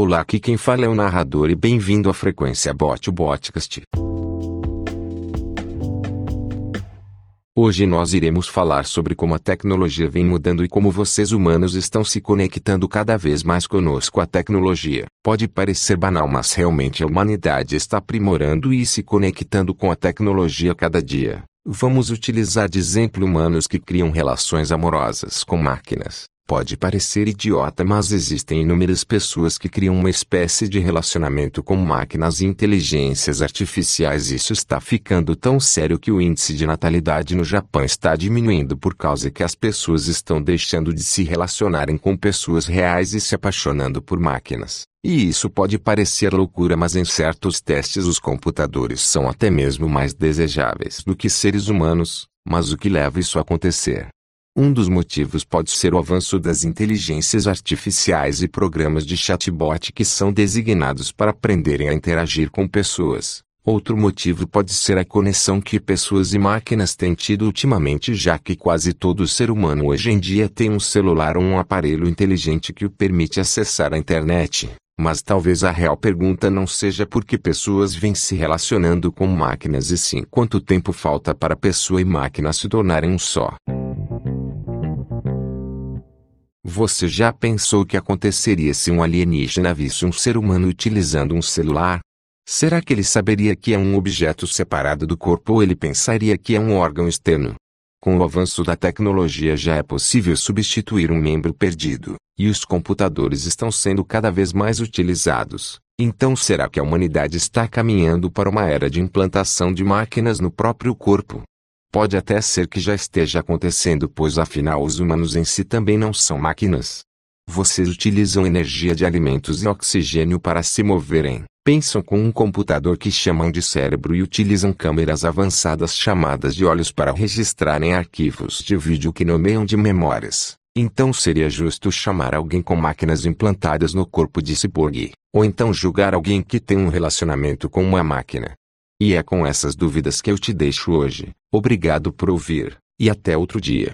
Olá, aqui quem fala é o narrador e bem-vindo à Frequência Bot Botcast. Hoje nós iremos falar sobre como a tecnologia vem mudando e como vocês humanos estão se conectando cada vez mais conosco. A tecnologia pode parecer banal, mas realmente a humanidade está aprimorando e se conectando com a tecnologia cada dia. Vamos utilizar de exemplo humanos que criam relações amorosas com máquinas. Pode parecer idiota, mas existem inúmeras pessoas que criam uma espécie de relacionamento com máquinas e inteligências artificiais. Isso está ficando tão sério que o índice de natalidade no Japão está diminuindo por causa que as pessoas estão deixando de se relacionarem com pessoas reais e se apaixonando por máquinas. E isso pode parecer loucura, mas em certos testes os computadores são até mesmo mais desejáveis do que seres humanos. Mas o que leva isso a acontecer? Um dos motivos pode ser o avanço das inteligências artificiais e programas de chatbot que são designados para aprenderem a interagir com pessoas. Outro motivo pode ser a conexão que pessoas e máquinas têm tido ultimamente, já que quase todo ser humano hoje em dia tem um celular ou um aparelho inteligente que o permite acessar a internet. Mas talvez a real pergunta não seja por que pessoas vêm se relacionando com máquinas e sim quanto tempo falta para pessoa e máquina se tornarem um só. Você já pensou o que aconteceria se um alienígena visse um ser humano utilizando um celular? Será que ele saberia que é um objeto separado do corpo ou ele pensaria que é um órgão externo? Com o avanço da tecnologia já é possível substituir um membro perdido, e os computadores estão sendo cada vez mais utilizados. Então será que a humanidade está caminhando para uma era de implantação de máquinas no próprio corpo? Pode até ser que já esteja acontecendo, pois afinal os humanos em si também não são máquinas. Vocês utilizam energia de alimentos e oxigênio para se moverem. Pensam com um computador que chamam de cérebro e utilizam câmeras avançadas chamadas de olhos para registrarem arquivos de vídeo que nomeiam de memórias. Então seria justo chamar alguém com máquinas implantadas no corpo de ciborgue, ou então julgar alguém que tem um relacionamento com uma máquina. E é com essas dúvidas que eu te deixo hoje. Obrigado por ouvir, e até outro dia.